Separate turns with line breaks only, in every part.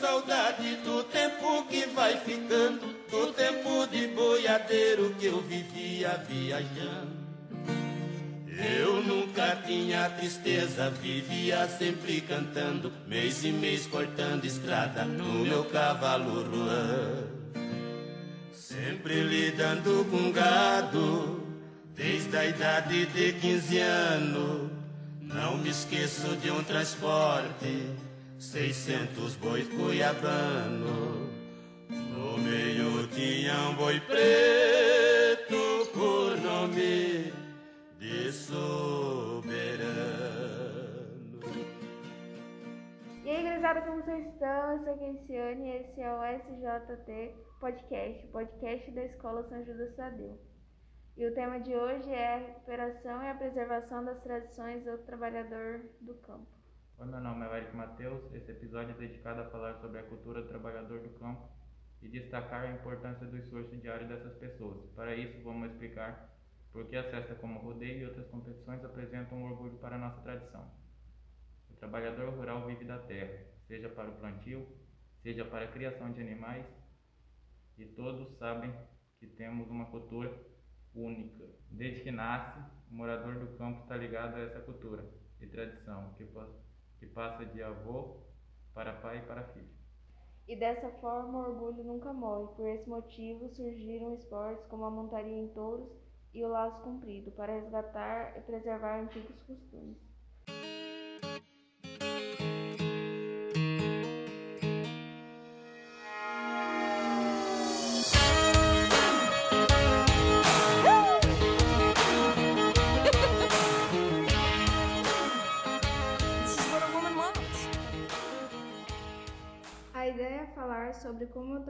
saudade do tempo que vai ficando, do tempo de boiadeiro que eu vivia viajando. Eu nunca tinha tristeza, vivia sempre cantando, mês e mês cortando estrada no meu cavalo ruan. Sempre lidando com gado, desde a idade de 15 anos. Não me esqueço de um transporte, 600 bois cuiabano. No meio tinha um boi preto por nome de soberano.
E aí, gurizada, como vocês estão? Eu sou a Kenciane e esse é o SJT Podcast, podcast da Escola São Judas Tadeu. E o tema de hoje é a recuperação e a preservação das tradições do trabalhador do campo.
Oi, meu nome é Eric Matheus. Esse episódio é dedicado a falar sobre a cultura do trabalhador do campo e destacar a importância do esforço diário dessas pessoas. Para isso, vamos explicar por que a festa como rodeio e outras competições apresentam um orgulho para a nossa tradição. O trabalhador rural vive da terra, seja para o plantio, seja para a criação de animais, e todos sabem que temos uma cultura única. Desde que nasce, o morador do campo está ligado a essa cultura e tradição que, que passa de avô para pai e para filho.
E dessa forma o orgulho nunca morre. Por esse motivo surgiram esportes como a montaria em touros e o laço comprido, para resgatar e preservar antigos costumes.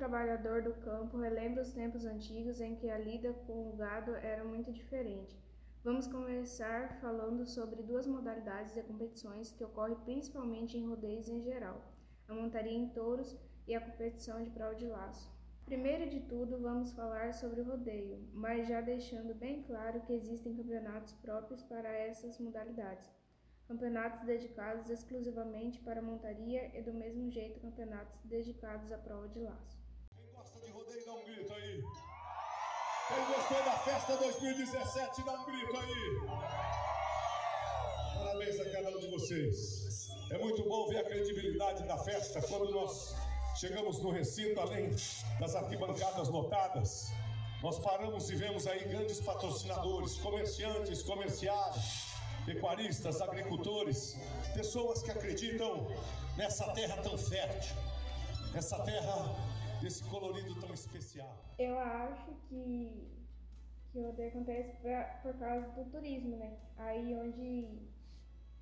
Trabalhador do campo relembra os tempos antigos em que a lida com o gado era muito diferente. Vamos começar falando sobre duas modalidades de competições que ocorrem principalmente em rodeios em geral: a montaria em touros e a competição de prova de laço. Primeiro de tudo, vamos falar sobre o rodeio, mas já deixando bem claro que existem campeonatos próprios para essas modalidades campeonatos dedicados exclusivamente para montaria e do mesmo jeito campeonatos dedicados à prova de laço.
Rodeio dá um grito aí. Quem gostou da festa 2017 dá um grito aí. Parabéns a cada um de vocês. É muito bom ver a credibilidade da festa quando nós chegamos no recinto, além das arquibancadas lotadas. Nós paramos e vemos aí grandes patrocinadores, comerciantes, comerciários, pecuaristas, agricultores, pessoas que acreditam nessa terra tão fértil, nessa terra desse colorido tão especial.
Eu acho que, que o rodeio acontece pra, por causa do turismo, né? Aí onde,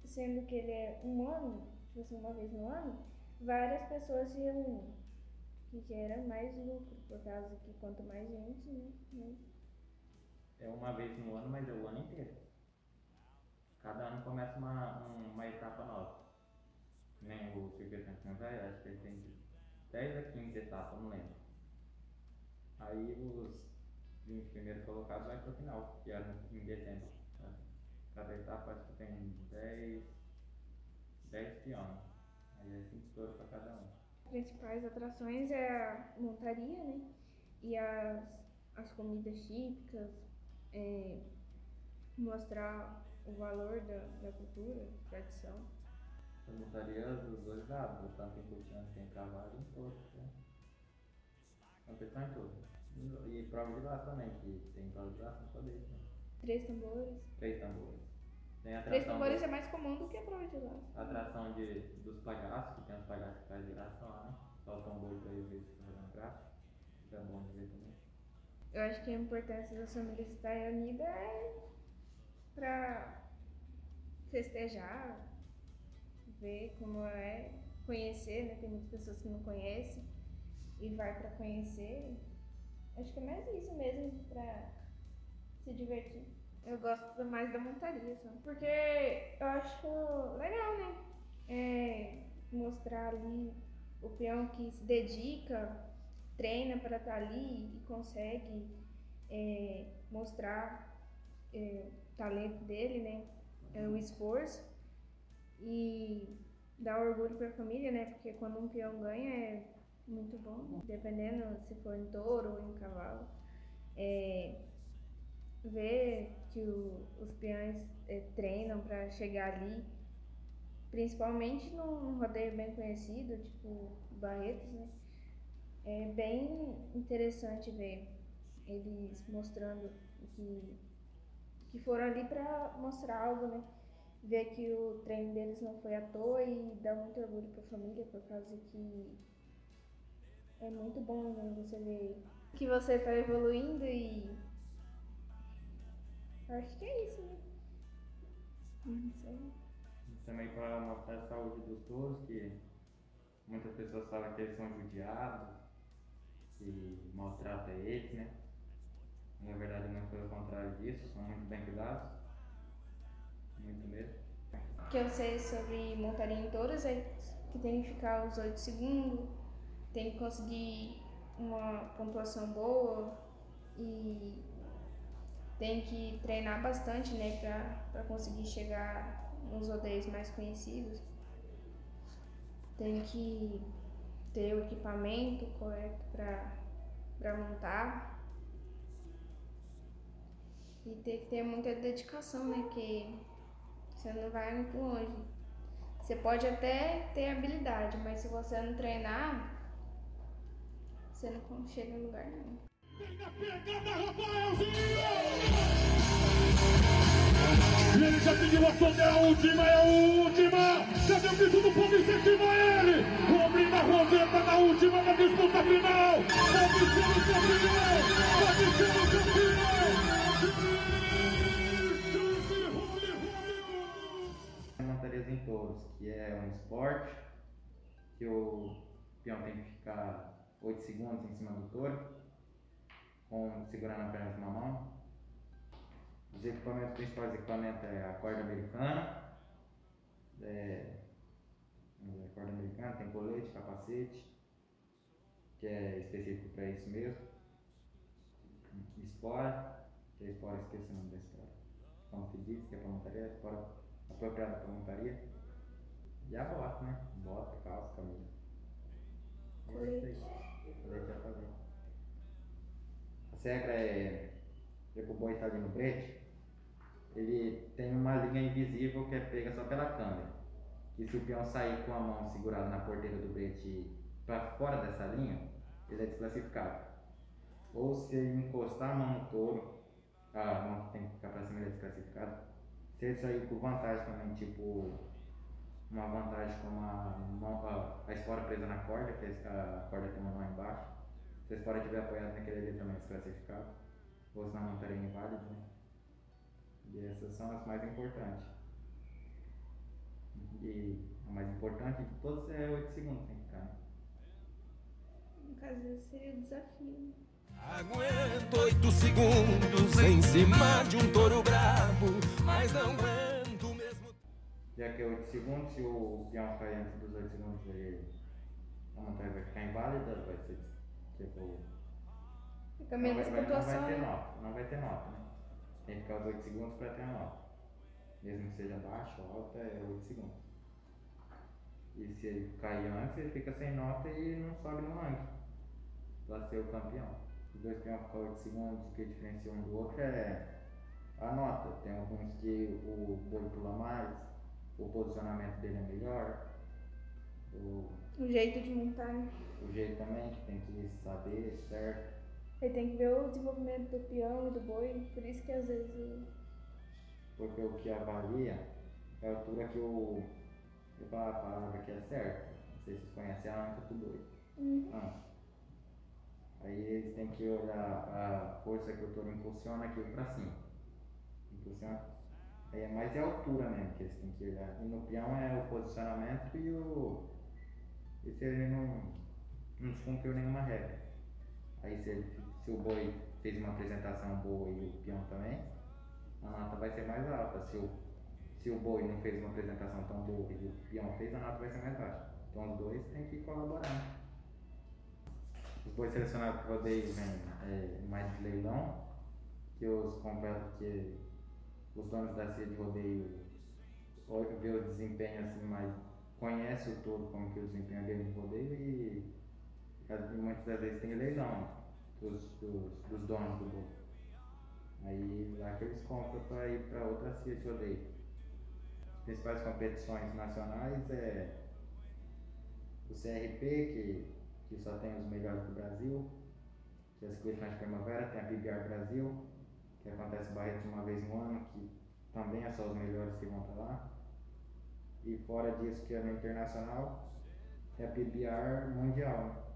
sendo que ele é um ano, tipo assim, uma vez no ano, várias pessoas se reúnem, que gera mais lucro, por causa que quanto mais gente, né? Mais...
É uma vez no ano, mas é o ano inteiro. Cada ano começa uma, uma etapa nova. Nem o campeão velho, acho que ele tem de 10 a 15 etapas, não lembro. Aí os 20 primeiros colocados vai para o final, que era em dezembro. Cada etapa acho que tem 10, 10 peões. Aí é 5 touros para cada um.
As principais atrações é a montaria, né? E as, as comidas típicas, é, mostrar o valor da, da cultura, tradição.
Eu montaria dos dois lados, tanto em Cotiana tem cavalo e em todos, né? Competição em todos. E prova de laço também, que tem prova de laço só dele, né?
Três tambores.
Três tambores. Tem a
Três
atração
tambores
do-
é mais comum do que a prova de laço.
a atração de, dos palhaços, que tem os palhaços que fazem graça lá, né? Só o tambor pra eu ver se tá fazendo graça. Isso é bom de ver também.
Eu acho que a importância das famílias estarem unidas é pra festejar, ver como é, conhecer, né? Tem muitas pessoas que não conhecem e vai pra conhecer. Acho que é mais isso mesmo, pra se divertir. Eu gosto mais da montaria, só. Porque eu acho legal, né? É, mostrar ali o peão que se dedica, treina para estar ali e consegue é, mostrar é, o talento dele, né? É, o esforço. E dá orgulho para a família, né? Porque quando um peão ganha é muito bom, dependendo se for em touro ou em cavalo. É, ver que o, os peões é, treinam para chegar ali, principalmente num rodeio bem conhecido, tipo Barretos, né? É bem interessante ver eles mostrando que, que foram ali para mostrar algo, né? Ver que o treino deles não foi à toa e dá muito orgulho para a família por causa que é muito bom né, você ver que você está evoluindo e acho que é isso, né? Não sei.
Também para mostrar a saúde dos touros, que muitas pessoas falam que eles são judiados, que maltrata eles, né? Na verdade, não pelo contrário disso, são muito bem cuidados. Muito.
O que eu sei sobre montaria em touros é que tem que ficar os 8 segundos, tem que conseguir uma pontuação boa e tem que treinar bastante, né, para conseguir chegar nos rodeios mais conhecidos. Tem que ter o equipamento correto para montar. E tem que ter muita dedicação, né, que você não vai muito longe. Você pode até ter habilidade, mas se você não treinar, você não chega em lugar nenhum. Na pegada, Rafaelzinho!
Ele já pediu a sonda, é a última, é a última! Cadê o grito do povo incentiva ele? O na Roseta na última, na disputa final! O campeão!
Um esporte que o peão tem que ficar 8 segundos em cima do touro, com, segurando apenas uma mão. Os equipamentos principais do equipamento é a corda americana, é, a corda americana, tem colete, capacete, que é específico para isso mesmo. Espora, que é espora, esqueci o nome da. Como se diz, que é para montaria, espora apropriada para montaria. E a bota, né? Bota, calça, camisa.
Colete.
A regra é, já que o boi está ali no brete, ele tem uma linha invisível que é pega só pela câmera. E se o peão sair com a mão segurada na porteira do brete para fora dessa linha, ele é desclassificado. Ou se ele encostar a mão no touro, a mão que tem que ficar para cima ele é desclassificado. Se ele sair com vantagem também, tipo uma vantagem como a, a, a espora presa na corda, que a corda tem uma mão embaixo. Se a espora estiver apoiada naquele ali também é desclassificado. Ou senão não estaria inválido, né? E essas são as mais importantes. E a mais importante de todas é 8 segundos tem que ficar. Né?
No caso, esse seria o desafio.
Aguento 8 segundos em cima de um touro brabo, mas não aguento.
Já que é 8 segundos, se o peão cair antes dos 8 segundos, aí a montanha vai ficar inválida, vai ser tipo.
Fica menos
não vai,
pontuação.
Não vai ter
né?
nota, não vai ter nota, né? Tem que ficar os 8 segundos para ter a nota. Mesmo que seja baixo ou alta, é 8 segundos. E se ele cair antes, ele fica sem nota e não sobe no ranking. Para ser o campeão. Os dois peões ficam 8 segundos, o que diferencia um do outro é a nota. Tem alguns que o boi pula mais, o posicionamento dele é melhor. O,
O jeito de montar, né?
o jeito também, que tem que saber certo.
Ele tem que ver o desenvolvimento do peão e do boi, por isso que às vezes o-
Porque o que avalia é a altura que o. Eu falo a palavra que é certa. Não sei se vocês conhecem a anca do boi.
Hum.
Anca. Aí eles têm que olhar a força que o touro impulsiona aqui para cima. Impulsiona. É mais é a altura mesmo que eles têm que olhar. E no peão é o posicionamento e o. E se ele não, não descumpriu nenhuma regra. Aí se, ele, se o boi fez uma apresentação boa e o peão também, a nota vai ser mais alta. Se o, se o boi não fez uma apresentação tão boa e o peão fez, a nota vai ser mais baixa. Então os dois têm que colaborar. Os bois selecionados para rodeio vêm é, mais de leilão, que os compra- que os donos da cia de rodeio vê o desempenho assim mais conhece o todo, como que o desempenho dele no rodeio e, e muitas das vezes tem leilão dos, dos, dos donos do boi. Aí lá que eles compram para ir para outra cia de rodeio. As principais competições nacionais é o CRP, que, que só tem os melhores do Brasil, que é a Circuito de Primavera, tem a PBR Brasil, que acontece em Barretos uma vez no ano, que também é só os melhores que vão para lá. E fora disso, que é no internacional, é a PBR Mundial,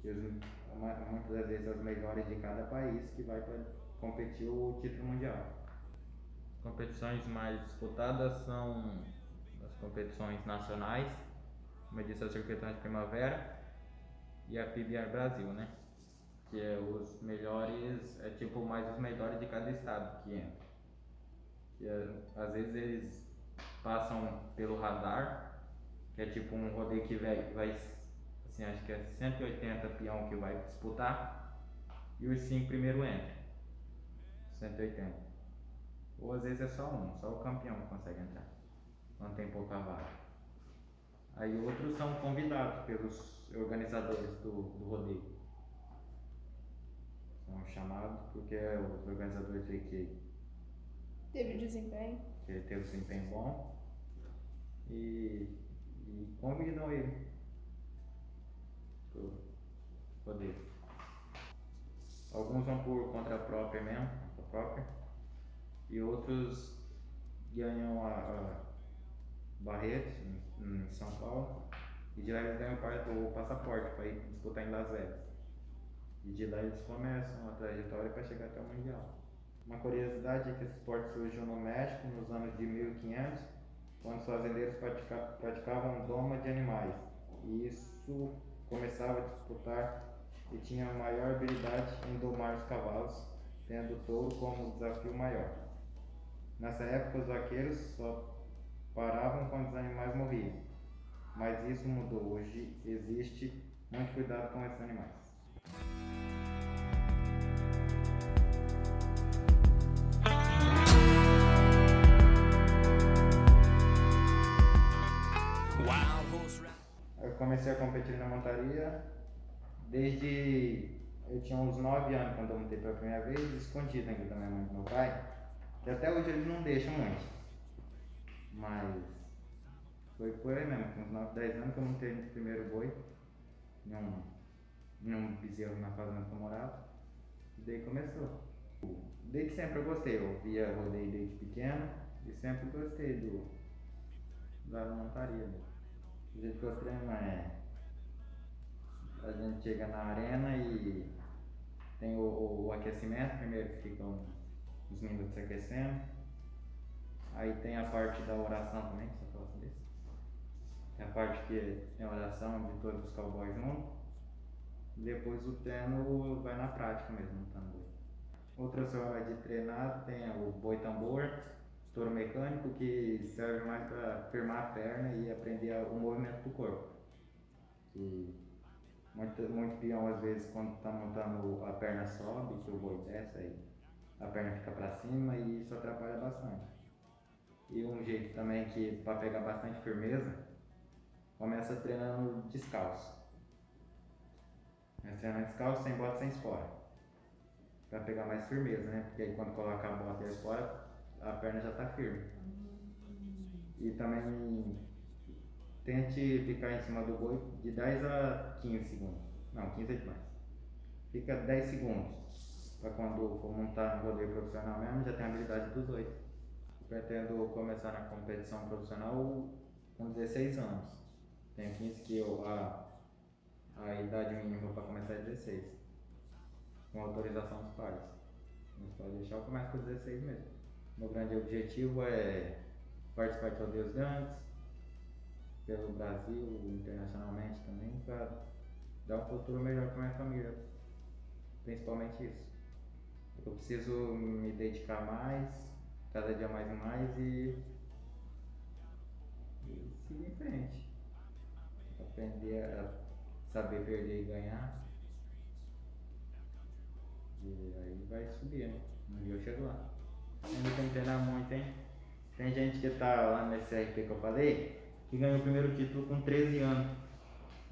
que muitas das vezes as melhores de cada país que vai para competir o título mundial. Competições mais disputadas são as competições nacionais, como eu disse, a Circuitão de Primavera e a PBR Brasil, né? Que é os melhores, é tipo mais os melhores de cada estado que entra. Que é, às vezes eles passam pelo radar, que é tipo um rodeio que vai, vai assim, acho que é 180 peão que vai disputar, e os 5 primeiro entram. 180. Ou às vezes é só um, só o campeão consegue entrar. Não tem pouca vaga. Aí outros são convidados pelos organizadores do, do rodeio. São chamados porque os organizadores veem que
teve desempenho.
Que ele teve desempenho bom e, e convidam ele pro rodeio. Alguns vão por conta própria mesmo, conta própria, e outros ganham a, a Barretos, em, em São Paulo, e de lá eles ganham o passaporte para ir disputar em Las Vegas. E de lá eles começam a trajetória para chegar até o Mundial. Uma curiosidade é que esse esporte surgiu no México nos anos de 1500, quando os fazendeiros praticavam doma de animais. E isso começava a disputar e tinha maior habilidade em domar os cavalos, tendo o touro como desafio maior. Nessa época, os vaqueiros só paravam quando os animais morriam. Mas isso mudou. Hoje existe muito cuidado com esses animais. Eu comecei a competir na montaria desde eu tinha uns 9 anos quando eu montei pela primeira vez, escondido ainda da minha mãe e do meu pai, que até hoje eles não deixam muito. Mas foi por aí mesmo, com uns 9, 10 anos que eu montei no primeiro boi, em um, em um na fazenda que eu morava. E daí começou. Desde sempre eu gostei, eu via rodeio desde pequeno e sempre gostei do, da montaria. O jeito que eu treino é. A gente chega na arena e tem o, o, o aquecimento, primeiro ficam uns minutos aquecendo Aí tem a parte da oração também, que você falou sobre isso. Tem a parte que tem a oração de todos os cowboys juntos. Depois o treino vai na prática mesmo, no tambor. Outras formas de treinar tem o boi tambor, touro mecânico, que serve mais para firmar a perna e aprender o movimento do corpo. Que muito, muito às vezes, quando está montando a perna sobe, que o boi desce, aí a perna fica para cima e isso atrapalha bastante. E um jeito também que para pegar bastante firmeza, começa treinando descalço. Treinando descalço, sem bota, sem espora. Para pegar mais firmeza, né? Porque aí quando coloca a bota e a espora, a perna já está firme. E também tente ficar em cima do boi de 10 a 15 segundos. Não, 15 é demais. Fica 10 segundos. Para quando for montar no rodeio profissional mesmo, já tem a habilidade dos oito pretendo começar na competição profissional com 16 anos. Tenho 15 que eu, a, a idade mínima para começar é 16. Com autorização dos pais. Mas pode deixar, eu começo com 16 mesmo. Meu grande objetivo é participar de rodeios grandes, pelo Brasil, internacionalmente também, para dar um futuro melhor para minha família. Principalmente isso. Eu preciso me dedicar mais cada dia mais e mais e, e seguir em frente. Aprender a saber perder e ganhar. E aí vai subir, né? Um dia eu chego lá. Ainda tem que treinar muito, hein? Tem gente que tá lá nesse RP que eu falei, que ganhou o primeiro título com 13 anos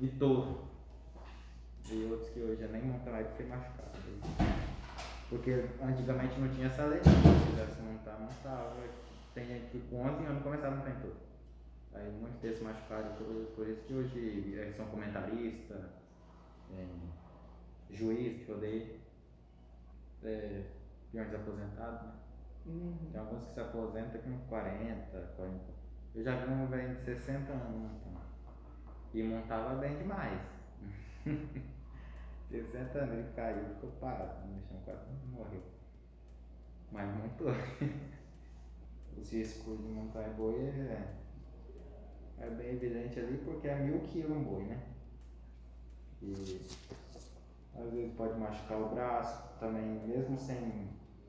de touro. E outros que hoje nem montam mais porque machucaram. Porque antigamente não tinha essa lei, se quisesse montar, montava. Tem gente que com 11 anos começava a montar em. Aí muitos desses machucaram por, por isso que hoje é, são comentaristas, é, juiz que odeia, é, peões aposentados, né?
Uhum.
Tem alguns que se aposentam com 40, 40. Eu já vi um velho de 60 anos montando. E montava bem demais. 60 anos ele caiu, ficou parado no chão, quase morreu. Mas montou. Os riscos de montar boi é, é bem evidente ali porque é mil quilos um boi, né? E às vezes pode machucar o braço, também mesmo sem,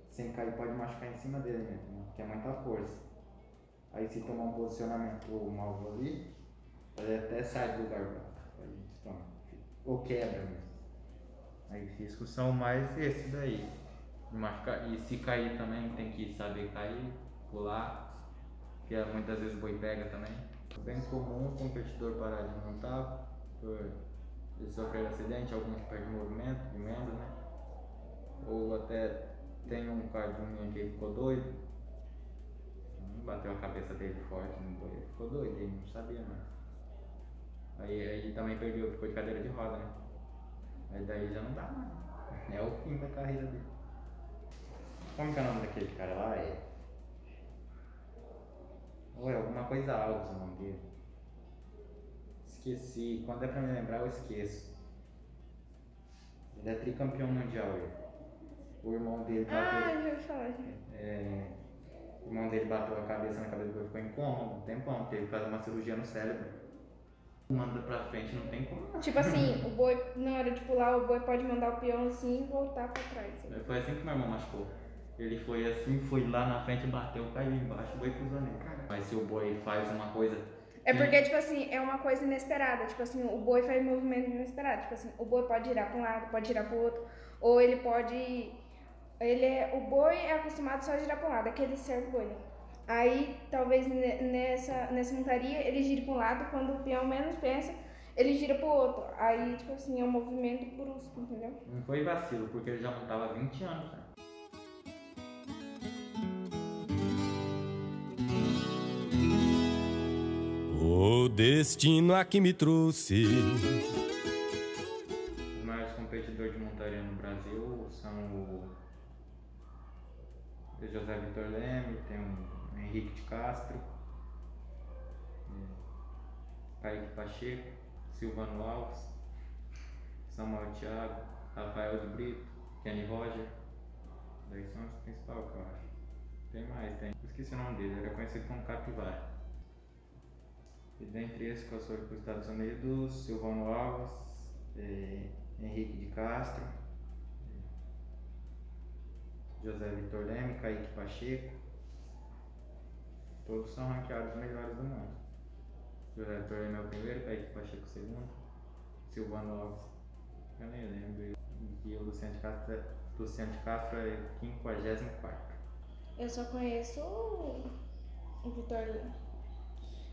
sem cair pode machucar em cima dele mesmo, né? que é muita força. Aí se tomar um posicionamento mal ali, ele até sai do lugar toma. ou quebra mesmo. Aí os riscos são mais esse daí. de machucar. E se cair também tem que saber cair, pular, que é, muitas vezes o boi pega também. Bem comum competidor parar de montar por ele sofrer acidente, alguns perdem movimento de membro, né? Ou até tem um cardinho que ficou doido, bateu a cabeça dele forte no boi, ele ficou doido, ele não sabia mais. Aí, aí também perdeu, ficou de cadeira de roda, né? Aí daí já não dá mais. É o fim da carreira dele. Como que é o nome daquele cara lá? É. Ou é alguma coisa Alves o nome dele. Esqueci. Quando é pra me lembrar, eu esqueço. Ele é tricampeão mundial. Ele. O irmão dele bateu.
Ah, já ouvi falar.
É, o irmão dele bateu a cabeça na cabeça dele ficou em coma um tempão, teve que fazer uma cirurgia no cérebro. Manda pra frente, não tem como.
Tipo assim, o boi, na hora de pular, o boi pode mandar o peão assim e voltar pra trás.
Foi assim que meu irmão machucou. Ele foi assim, foi lá na frente, bateu, caiu embaixo, o boi cruzou nele. Mas se o boi faz uma coisa.
É porque, tipo assim, é uma coisa inesperada. Tipo assim, o boi faz movimento inesperado. Tipo assim, o boi pode girar pra um lado, pode girar pro outro. Ou ele pode. Ele é, o boi é acostumado só a girar pra um lado, aquele certo boi. né? Aí, talvez ne- nessa, nessa montaria, ele gire pra um lado, quando o peão menos pensa, ele gira pro outro. Aí, tipo assim, é um movimento brusco, entendeu?
Não foi vacilo, porque ele já montava há 20 anos. Né?
O destino aqui me trouxe.
Os maiores competidores de montaria no Brasil são o José Vitor Leme, tem o Henrique de Castro, Kaique Pacheco, Silvano Alves, Samuel Thiago, Rafael de Brito, Kenny Roger. Daí são os principais que eu acho. Tem mais, tem. Esqueci o nome dele, ele era conhecido como Capivara. E dentre esses eu sou para os Estados Unidos, Silvano Alves, eh, Henrique de Castro, José Vitor Leme, Kaique Pacheco. Todos são ranqueados os melhores do mundo. José Vitor Leme é o primeiro, Kaique Pacheco o segundo, Silvano Alves, eu nem lembro. E o Luciano de Castro, é- Luciano de Castro é 54.
Eu só conheço o Vitor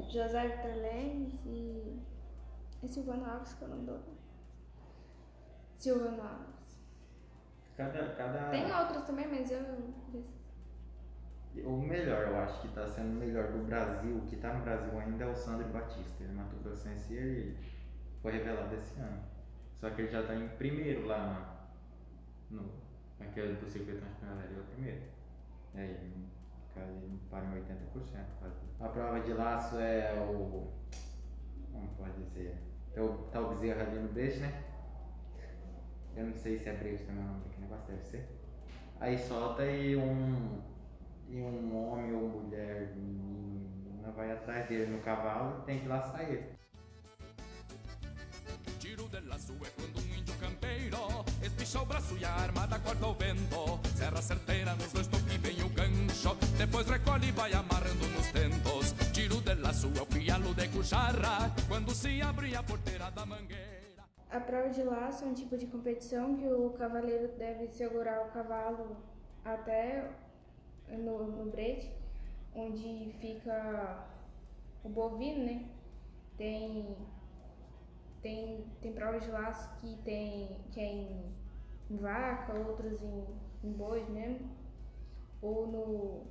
José Vitor Lemes e, e Silvano Alves, que eu não dou. Silvano Alves.
Cada, cada...
Tem outros também, mas eu.
O melhor, eu acho que está sendo o melhor do Brasil, que está no Brasil ainda é o Sandro Batista. Ele é Mato Grossense e ele foi revelado esse ano. Só que ele já está em primeiro lá no, naquele do circuito nacional, ele é o primeiro. É, ele, ele para em 80% quase. A prova de laço é o. Como pode dizer? É o tal bezerra ali no beijo, né? Eu não sei se é brejo também o nome daquele negócio, deve ser. Aí solta e um, e um homem ou mulher menina vai atrás dele no cavalo e tem que laçar ele.
Giro della sua é quando um índio campeiro espicha o braço e a armada corta o vento. Serra certeira nos dois toques vem o gancho, depois recolhe e vai amarrando nos tentos. Giro della sua é o pialo de cucharra, quando se abre a porteira da mangueira.
A prova de laço é um tipo de competição que o cavaleiro deve segurar o cavalo até no, no brete, onde fica o bovino, né? Tem, tem, tem provas de laço que, tem, que é em, em vaca, outros em, em bois mesmo. Ou no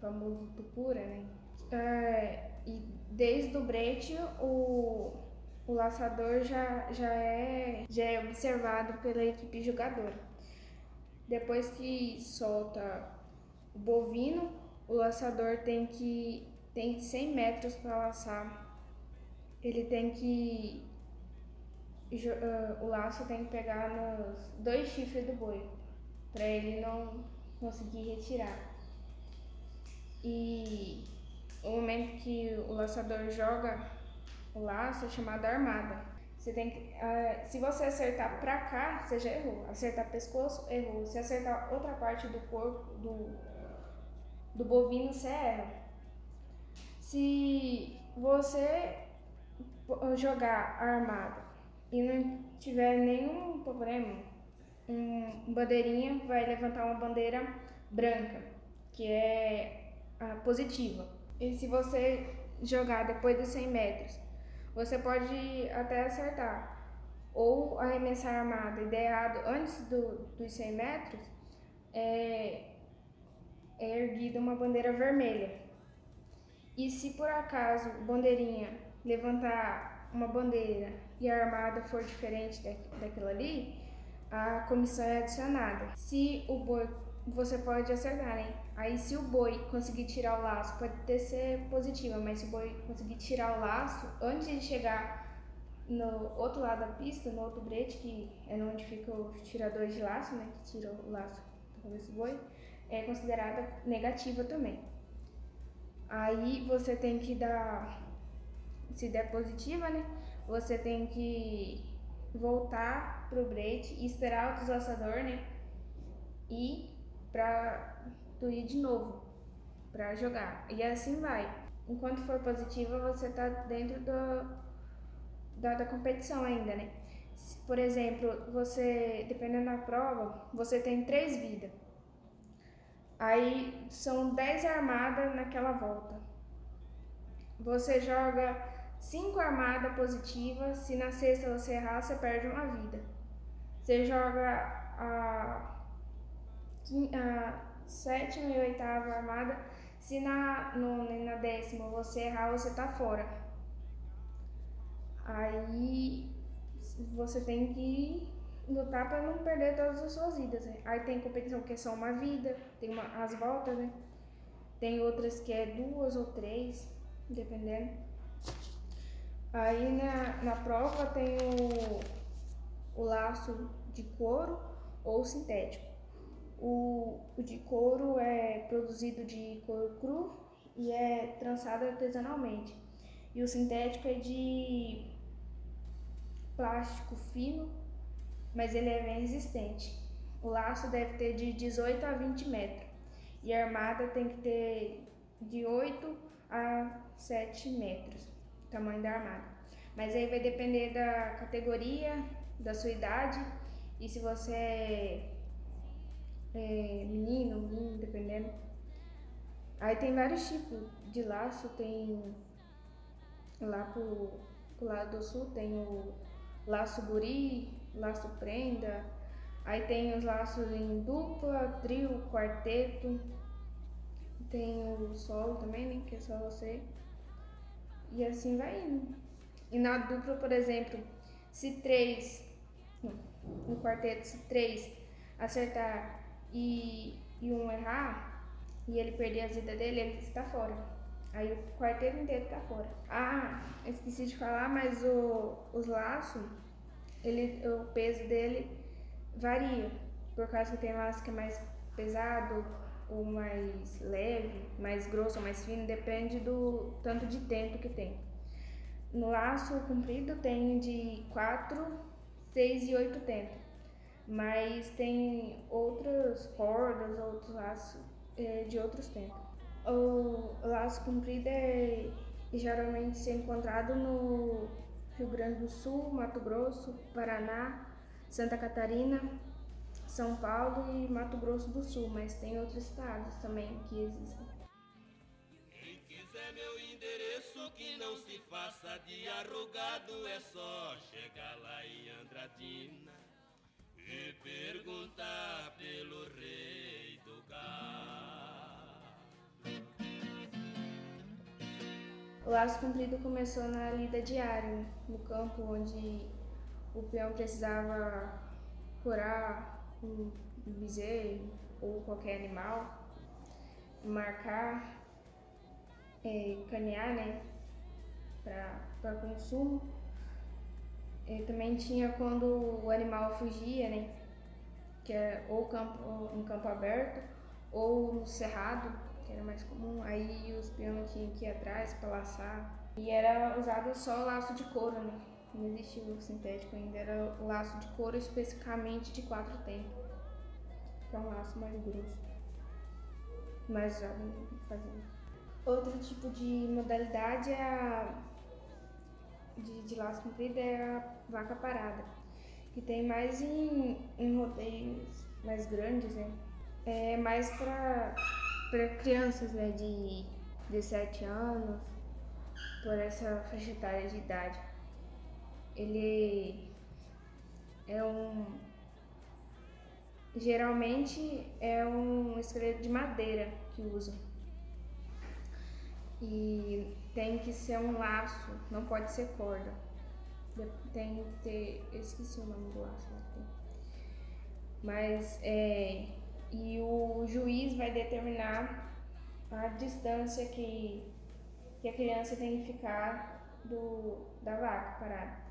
famoso tucura, né? É, e desde o brete, o, o laçador já, já, é, já é observado pela equipe jogadora. Depois que solta o bovino, o laçador tem que tem 100 metros para laçar. Ele tem que uh, o laço tem que pegar nos dois chifres do boi para ele não conseguir retirar. E o momento que o laçador joga o laço é chamado armada. Você tem que, uh, se você acertar para cá, você já errou. Acertar pescoço, errou. Se acertar outra parte do corpo do, do bovino, você erra. Se você jogar armada e não tiver nenhum problema, um bandeirinha vai levantar uma bandeira branca, que é positiva. E se você jogar depois dos 100 metros, você pode até acertar. Ou arremessar armada ideado antes do, dos 100 metros, é, é erguida uma bandeira vermelha. E se por acaso bandeirinha levantar uma bandeira e a armada for diferente daquilo ali, a comissão é adicionada. Se o boi, você pode acertar, né? Aí se o boi conseguir tirar o laço, pode ter ser positiva, mas se o boi conseguir tirar o laço antes de chegar no outro lado da pista, no outro brete, que é onde fica o tirador de laço, né? Que tira o laço da cabeça do boi, é considerada negativa também. Aí você tem que dar, se der positiva, né? Você tem que voltar pro brete e esperar o deslaçador, né? E pra tu ir de novo para jogar. E assim vai. Enquanto for positiva, você tá dentro do, da, da competição ainda, né? Por exemplo, você, dependendo da prova, você tem três vidas. Aí são dez armadas naquela volta. Você joga cinco armadas positivas. Se na sexta você errar, você perde uma vida. Você joga a, a sétima e oitava armada. Se na nona e na décima você errar, você tá fora. Aí você tem que lutar para não perder todas as suas vidas. Né? Aí tem competição que é só uma vida, tem uma, as voltas, né? Tem outras que é duas ou três, dependendo. Aí na, na prova tem o, o laço de couro ou sintético. O, o de couro é produzido de couro cru e é trançado artesanalmente. E o sintético é de plástico fino, mas ele é bem resistente. O laço deve ter de 18 a 20 metros e a armada tem que ter de 8 a 7 metros, tamanho da armada. Mas aí vai depender da categoria, da sua idade e se você é é, menino, menino, dependendo. Aí tem vários tipos de laço, tem lá pro, pro lado do sul tem o laço guri, laço prenda, aí tem os laços em dupla, trio, quarteto, tem o solo também, né, que é só você. E assim vai indo. E na dupla, por exemplo, se três, no quarteto, se três acertar e, e um errar e ele perder a vida dele, ele está fora. Aí o quarteto inteiro está fora. Ah, esqueci de falar, mas o, os laços, ele, o peso dele varia. Por causa que tem laço que é mais pesado ou mais leve, mais grosso mais fino, depende do tanto de tempo que tem. No laço comprido tem de 4, 6 e 8 tentos mas tem outras cordas, outros laços é, de outros tempos. O laço comprido é geralmente encontrado no Rio Grande do Sul, Mato Grosso, Paraná, Santa Catarina, São Paulo e Mato Grosso do Sul, mas tem outros estados também que existem.
Quem quiser meu endereço que não se
passa de arrugado, é só chegar lá em Andradina e perguntar pelo rei do gado.
O laço comprido começou na lida diária, no campo onde o peão precisava curar um bezerro ou qualquer animal, marcar, é, canear, né, para consumo. E também tinha quando o animal fugia, né, que é ou campo, um campo aberto ou no cerrado, que era mais comum, aí os peões tinham que ir atrás para laçar. E era usado só laço de couro, né? Não existia o sintético ainda, era o laço de couro especificamente de quatro tempos. Que é um laço mais grosso. Mais usado fazer. Outro tipo de modalidade é a de, de laço comprido é a vaca parada, que tem mais em, em rodeios mais grandes, né? É mais para crianças, né, de, de 7 anos, por essa faixa etária de idade. Ele é um. Geralmente é um esqueleto de madeira que usam. E tem que ser um laço, não pode ser corda. Tem que ter. Eu esqueci o nome do laço. Né? Mas é. E o juiz vai determinar a distância que, que a criança tem que ficar do, da vaca parada.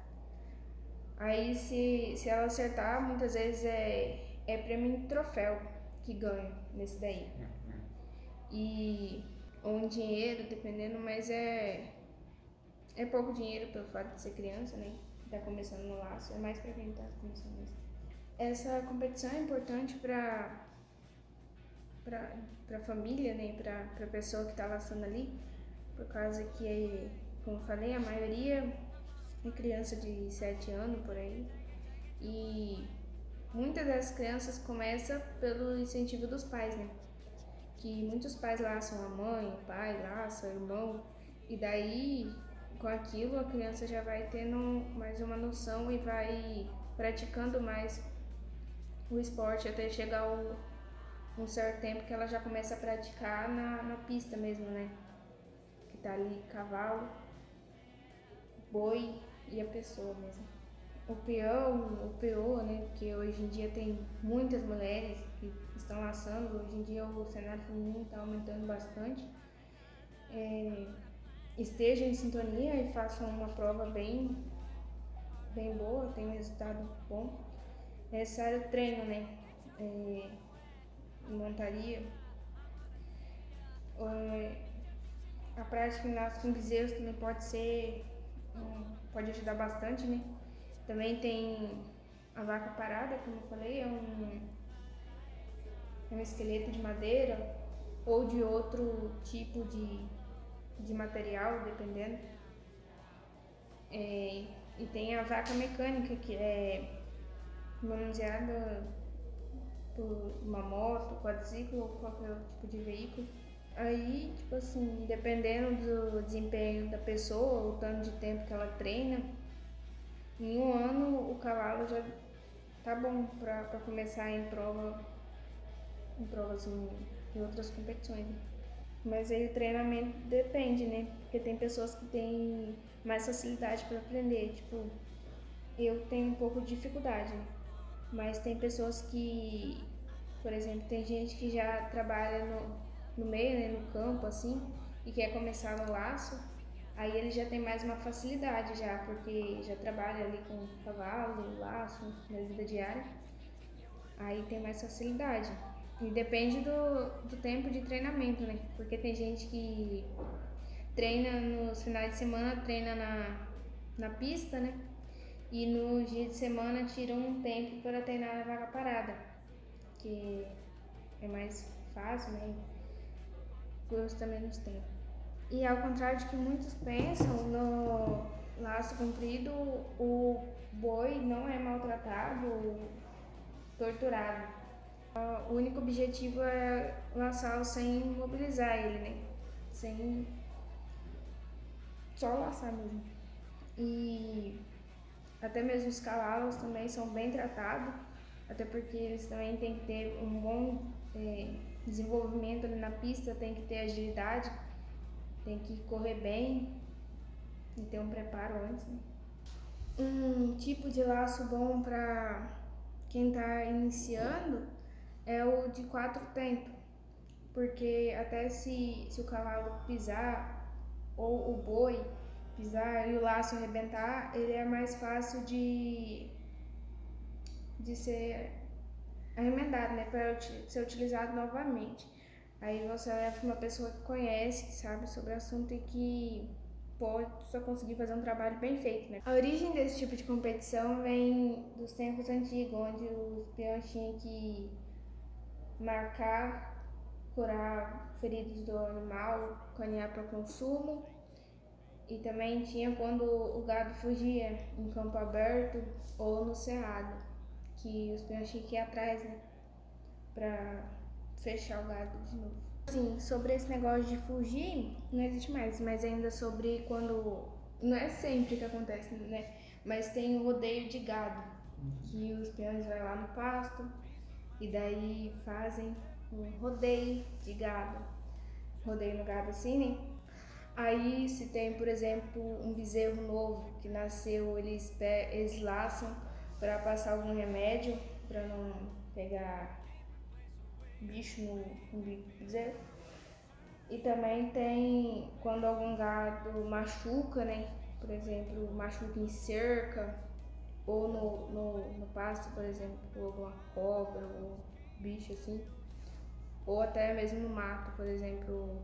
Aí se, se ela acertar, muitas vezes é, é prêmio em troféu que ganha nesse daí. E ou um dinheiro, dependendo, mas é é pouco dinheiro pelo fato de ser criança, né? Tá começando no laço, é mais para quem tá começando mesmo. Essa competição é importante para para a família, né, para a pessoa que está laçando ali, por causa que, como eu falei, a maioria é criança de 7 anos por aí, e muitas das crianças começam pelo incentivo dos pais, né, que muitos pais laçam a mãe, o pai laça, o irmão, e daí com aquilo a criança já vai tendo mais uma noção e vai praticando mais o esporte até chegar um certo tempo que ela já começa a praticar na, na pista mesmo, né? Que tá ali cavalo, boi e a pessoa mesmo. O peão, o peô, né? Porque hoje em dia tem muitas mulheres que estão laçando, hoje em dia o cenário feminino está aumentando bastante. É, estejam em sintonia e façam uma prova bem, bem boa, tem um resultado bom. É necessário treino, né? É, montaria. A prática em laço com bezerros também pode ser, pode ajudar bastante, né? Também tem a vaca parada, como eu falei, é um, é um esqueleto de madeira ou de outro tipo de, de material, dependendo. É, e tem a vaca mecânica, que é manuseada por uma moto, quadriciclo ou qualquer tipo de veículo. Aí, tipo assim, dependendo do desempenho da pessoa, o tanto de tempo que ela treina, em um ano o cavalo já tá bom para começar em prova, em provas em, em outras competições. Mas aí o treinamento depende, né? Porque tem pessoas que têm mais facilidade para aprender. Tipo, eu tenho um pouco de dificuldade, né? Mas tem pessoas que, por exemplo, tem gente que já trabalha no, no meio, né, no campo, assim, e quer começar no laço, aí ele já tem mais uma facilidade já, porque já trabalha ali com cavalo, laço, na vida diária, aí tem mais facilidade. E depende do, do tempo de treinamento, né? Porque tem gente que treina nos finais de semana, treina na, na pista, né? E no dia de semana tira um tempo para treinar na vaga parada, que é mais fácil, né? Custa menos tempo. E ao contrário de que muitos pensam, no laço comprido o boi não é maltratado, torturado. O único objetivo é laçá-lo sem mobilizar ele, né? Sem só laçar mesmo. E até mesmo os cavalos também são bem tratados, até porque eles também têm que ter um bom é, desenvolvimento ali na pista, tem que ter agilidade, tem que correr bem e ter um preparo antes. Né? Um tipo de laço bom para quem está iniciando é o de quatro tempos, porque até se, se o cavalo pisar ou o boi pisar e o laço arrebentar, ele é mais fácil de, de ser arremendado, né, para ser utilizado novamente. Aí você leva uma pessoa que conhece, que sabe sobre o assunto e que pode só conseguir fazer um trabalho bem feito, né? A origem desse tipo de competição vem dos tempos antigos, onde os peões tinham que marcar, curar feridos do animal, canear para consumo. E também tinha quando o gado fugia em campo aberto ou no cerrado, que os peões tinham que ir atrás, né? Pra fechar o gado de novo. Sim, sobre esse negócio de fugir, não existe mais, mas ainda sobre quando. Não é sempre que acontece, né? Mas tem o rodeio de gado, que os peões vão lá no pasto e daí fazem um rodeio de gado. Rodeio no gado assim, né? Aí se tem, por exemplo, um bezerro novo que nasceu, eles, eles laçam para passar algum remédio para não pegar bicho no, no bezerro. E também tem quando algum gado machuca, né? Por exemplo, machuca em cerca ou no, no, no pasto, por exemplo, alguma cobra ou bicho assim. Ou até mesmo no mato, por exemplo,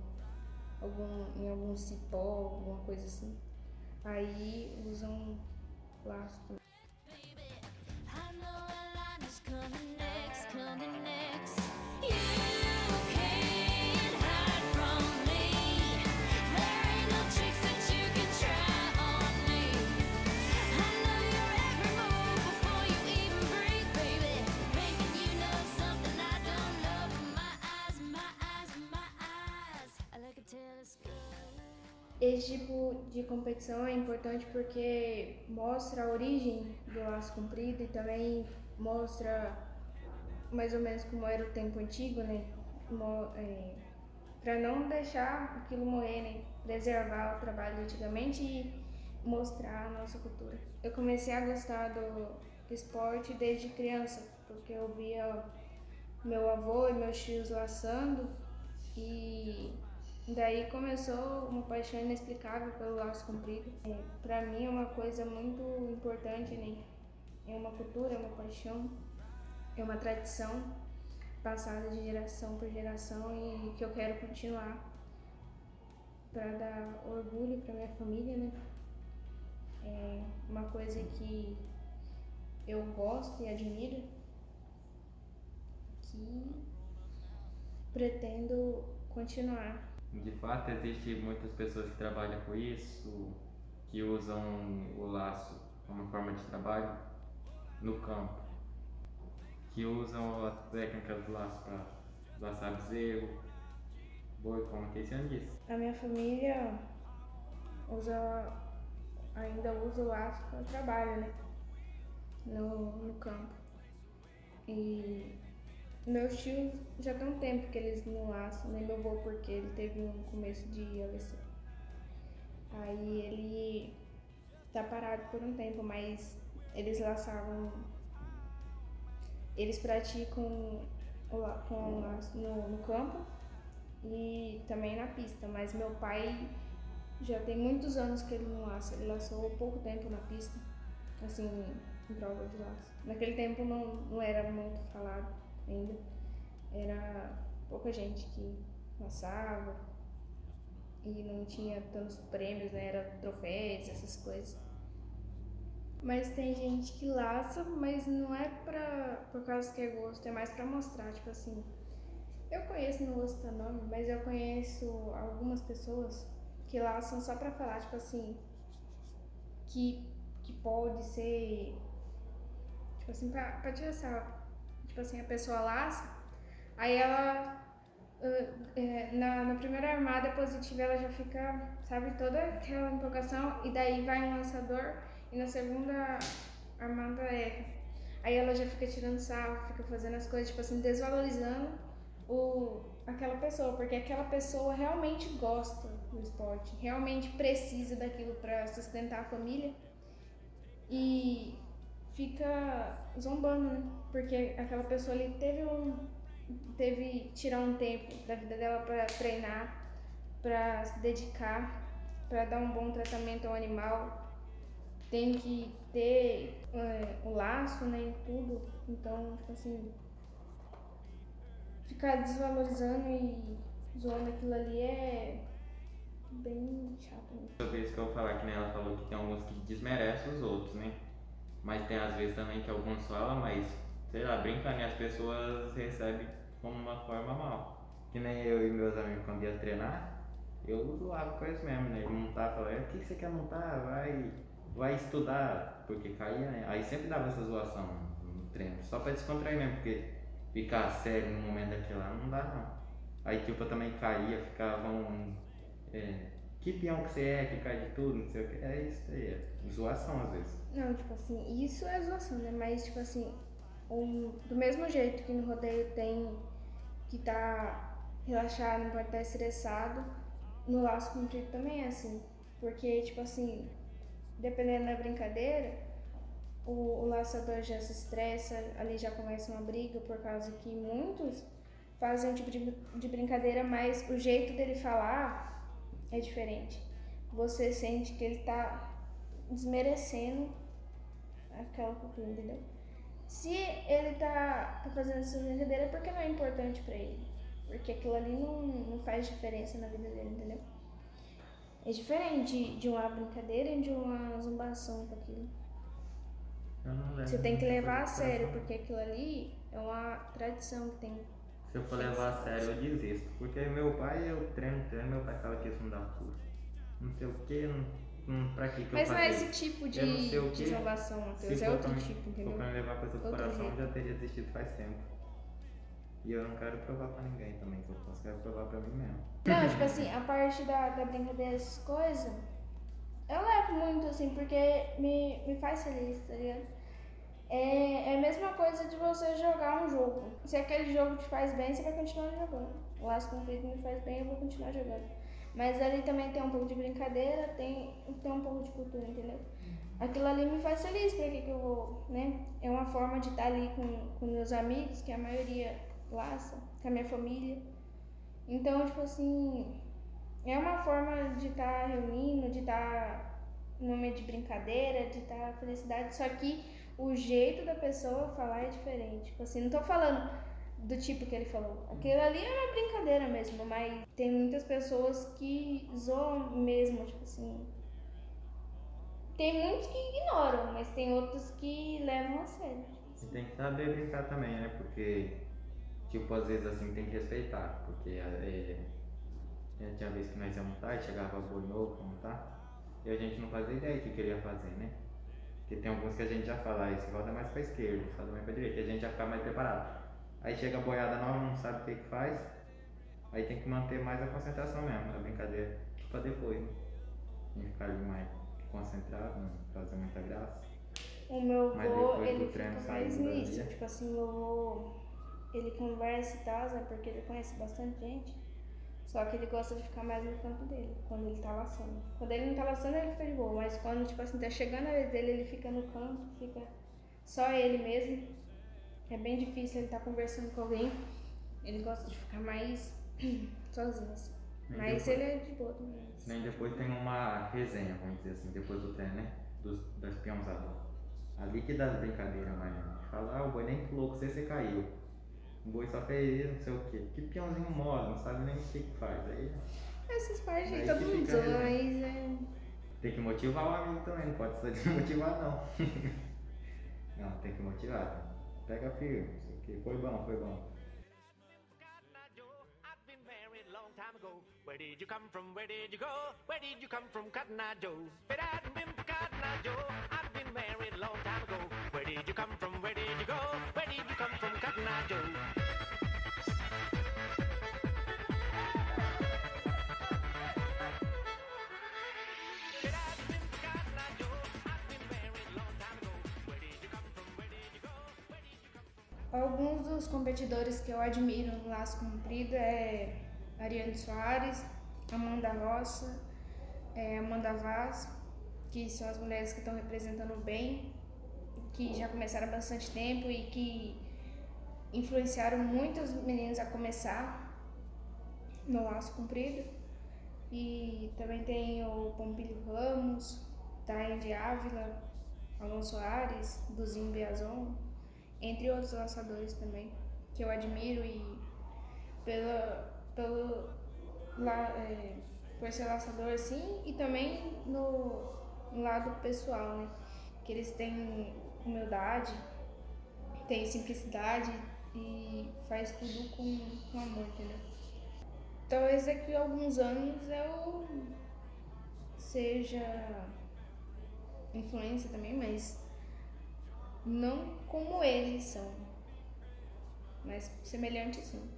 algum, em algum cipó, alguma coisa assim. Aí usam laço. Esse tipo de competição é importante porque mostra a origem do laço comprido e também mostra mais ou menos como era o tempo antigo, né? É, para não deixar aquilo morrer, né? Preservar o trabalho antigamente e mostrar a nossa cultura. Eu comecei a gostar do esporte desde criança, porque eu via meu avô e meus tios laçando e Daí começou uma paixão inexplicável pelo laço comprido. É, para mim é uma coisa muito importante, né? É uma cultura, é uma paixão, é uma tradição passada de geração por geração e que eu quero continuar para dar orgulho para minha família, né? É uma coisa que eu gosto e admiro, que pretendo continuar
de fato, existe muitas pessoas que trabalham com isso, que usam o laço como forma de trabalho no campo, que usam as técnicas do laço para laçar bezerro, boi, como que você disso.
A minha família usa, ainda usa o laço para trabalho, né? No, no campo. E meus tios já tem um tempo que eles não laçam, nem meu avô, porque ele teve um começo de AVC. Aí ele tá parado por um tempo, mas eles laçavam. Eles praticam com no, no campo e também na pista, mas meu pai já tem muitos anos que ele não laça, ele laçou pouco tempo na pista, assim, em prova de laço. Naquele tempo não, não era muito falado ainda. Era pouca gente que lançava e não tinha tantos prêmios, né? Era troféus, essas coisas. Mas tem gente que laça, mas não é pra, por causa que é gosto, é mais pra mostrar, tipo assim. Eu conheço, não vou citar nome, mas eu conheço algumas pessoas que laçam só pra falar, tipo assim, que, que pode ser, tipo assim, pra, pra tirar essa Tipo assim, a pessoa laça, aí ela é, na, na primeira armada positiva ela já fica, sabe, toda aquela empolgação, e daí vai um lançador, e na segunda armada erra. Aí ela já fica tirando sarro, fica fazendo as coisas, tipo assim, desvalorizando o, aquela pessoa, porque aquela pessoa realmente gosta do esporte, realmente precisa daquilo para sustentar a família e fica zombando, né? Porque aquela pessoa ali teve um teve tirar um tempo da vida dela para treinar, para se dedicar, para dar um bom tratamento ao animal, tem que ter é, o laço, né, tudo. Então, tipo assim, ficar desvalorizando e zoando aquilo ali é bem chato. Né?
Sobre isso que eu falar, que nem ela falou que tem alguns que desmerecem os outros, né? Mas tem às vezes também que alguns falam, mas sei lá, brincando e as pessoas recebem como uma forma mal. Que nem eu e meus amigos quando ia treinar, eu zoava com isso mesmo, né? Ele montava, falava, o que você quer montar? Vai, vai estudar, porque caía, né? Aí sempre dava essa zoação no treino, só pra descontrair mesmo, porque ficar sério no momento daquilo lá não dá não. Aí tipo eu também caía, ficava um. É, que peão que você é, que cai de tudo, não sei o que. É isso aí, é zoação às vezes.
Não, tipo assim, isso é zoação, né? Mas tipo assim, um, do mesmo jeito que no rodeio tem que tá relaxado, não pode estar estressado, no laço comprido também é assim. Porque, tipo assim, dependendo da brincadeira, o, o laçador já se estressa, ali já começa uma briga, por causa que muitos fazem um tipo de, de brincadeira, mas o jeito dele falar é diferente. Você sente que ele tá desmerecendo aquela cultura, entendeu? Se ele tá, tá fazendo essa brincadeira é porque não é importante para ele. Porque aquilo ali não, não faz diferença na vida dele, entendeu? É diferente de uma brincadeira e de uma zombação com aquilo. Você tem que levar a sério, porque aquilo ali é uma tradição que tem.
Se eu for levar a sério, eu desisto. Porque meu pai, eu treino, treino, meu pai fala que isso não dá. Não sei o que, não Hum, pra que que
Mas
eu
não é esse tipo de,
Eu não
de salvação, Matheus.
Se
É outro tipo,
Se
entendeu?
for pra me levar essa
Outro
coração, eu
jeito.
já teria desistido faz tempo. E eu não quero provar pra ninguém também que eu posso, quero provar pra mim mesmo.
Não, tipo assim, a parte da, da brincadeira, essas coisas, eu levo muito, assim, porque me, me faz feliz, tá ligado? É, é a mesma coisa de você jogar um jogo. Se aquele jogo te faz bem, você vai continuar jogando. O laço comprido me faz bem, eu vou continuar jogando. Mas ali também tem um pouco de brincadeira, tem, tem um pouco de cultura, entendeu? Aquilo ali me faz feliz, pra que eu vou, né? É uma forma de estar ali com, com meus amigos, que a maioria laça, com a minha família. Então, tipo assim, é uma forma de estar reunindo, de estar num momento de brincadeira, de estar felicidade, só que o jeito da pessoa falar é diferente. Tipo assim, não tô falando do tipo que ele falou. Aquilo ali é uma brincadeira mesmo, mas tem muitas pessoas que zoam mesmo, tipo assim. Tem muitos que ignoram, mas tem outros que levam a sério.
E tem que saber brincar também, né? Porque, tipo, às vezes assim tem que respeitar. Porque é, é, tinha vez que nós íamos montar e chegava boi novo pra montar. E a gente não fazia ideia do que queria fazer, né? Porque tem alguns que a gente já fala, ah, esse roda mais pra esquerda, esse roda mais pra direita. E a gente já fica mais preparado. Aí chega a boiada nova, não sabe o que que faz. Aí tem que manter mais a concentração mesmo, a brincadeira. Pra depois, né? Tem que ficar ali mais concentrado, não fazer muita graça.
O meu avô, ele
treino
fica mais nisso. Tipo assim, meu avô, ele conversa e tal, né? Porque ele conhece bastante gente. Só que ele gosta de ficar mais no canto dele, quando ele tá laçando. Quando ele não tá laçando, ele fica de boa. Mas quando, tipo assim, tá chegando a vez dele, ele fica no canto, fica só ele mesmo. É bem difícil ele tá conversando com alguém. Ele gosta de ficar mais sozinho, assim.
Nem
Mas
depois-
ele é de boa também.
Nem depois tem uma resenha, vamos dizer assim, depois do treino, né? Dos, das peãozadas. Ali que dá as brincadeiras, mas fala, ah, o boi nem pulou com você, você caiu. O boi só fez não sei o quê. Que peãozinho mole, não sabe nem o que que faz. Aí
Essas partes aí todo
que
mundo
resenha.
mas é.
tem que motivar o amigo também, não pode só desmotivar não. não, tem que motivar. Pega firme, não sei o quê. Foi bom, foi bom.
Cotton Eye Joe, I've been married a long time ago. Where did you come from? Where did you go? Where did you come from, Cotton Eye Joe? But I hadn't been for Cotton Eye Joe. I've been married a long time ago. Where did you come from? Where did you go? Where did you come from, Cotton Eye Joe?
Alguns dos competidores que eu admiro no laço comprido é Ariane Soares, Amanda Roça, é, Amanda Vaz, que são as mulheres que estão representando bem, que já começaram há bastante tempo e que influenciaram muitos meninos a começar no laço comprido. E também tem o Pompilho Ramos, Taine de Ávila, Alonso Soares, Duzinho Biazon, entre outros laçadores também, que eu admiro e pela, pelo lá, é, por ser laçador assim, e também no, no lado pessoal, né? Que eles têm humildade, têm simplicidade e faz tudo com, com amor, entendeu? Talvez daqui a alguns anos eu seja influência também, mas não como eles são, mas semelhante sim.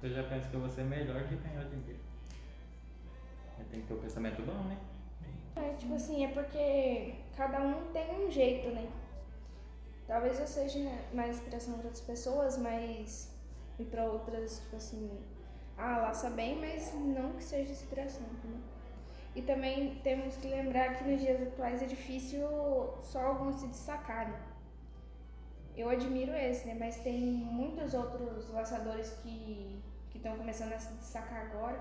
Você já pensa que eu vou ser melhor que quem eu admiro. Tem que ter o um pensamento bom, né?
É, tipo assim, é porque cada um tem um jeito, né? Talvez eu seja mais inspiração para outras pessoas, mas. E para outras, tipo assim. Ah, laça bem, mas não que seja inspiração, entendeu? E também temos que lembrar que nos dias atuais é difícil só alguns se destacarem. Eu admiro esse, né? Mas tem muitos outros laçadores que estão começando a se destacar agora,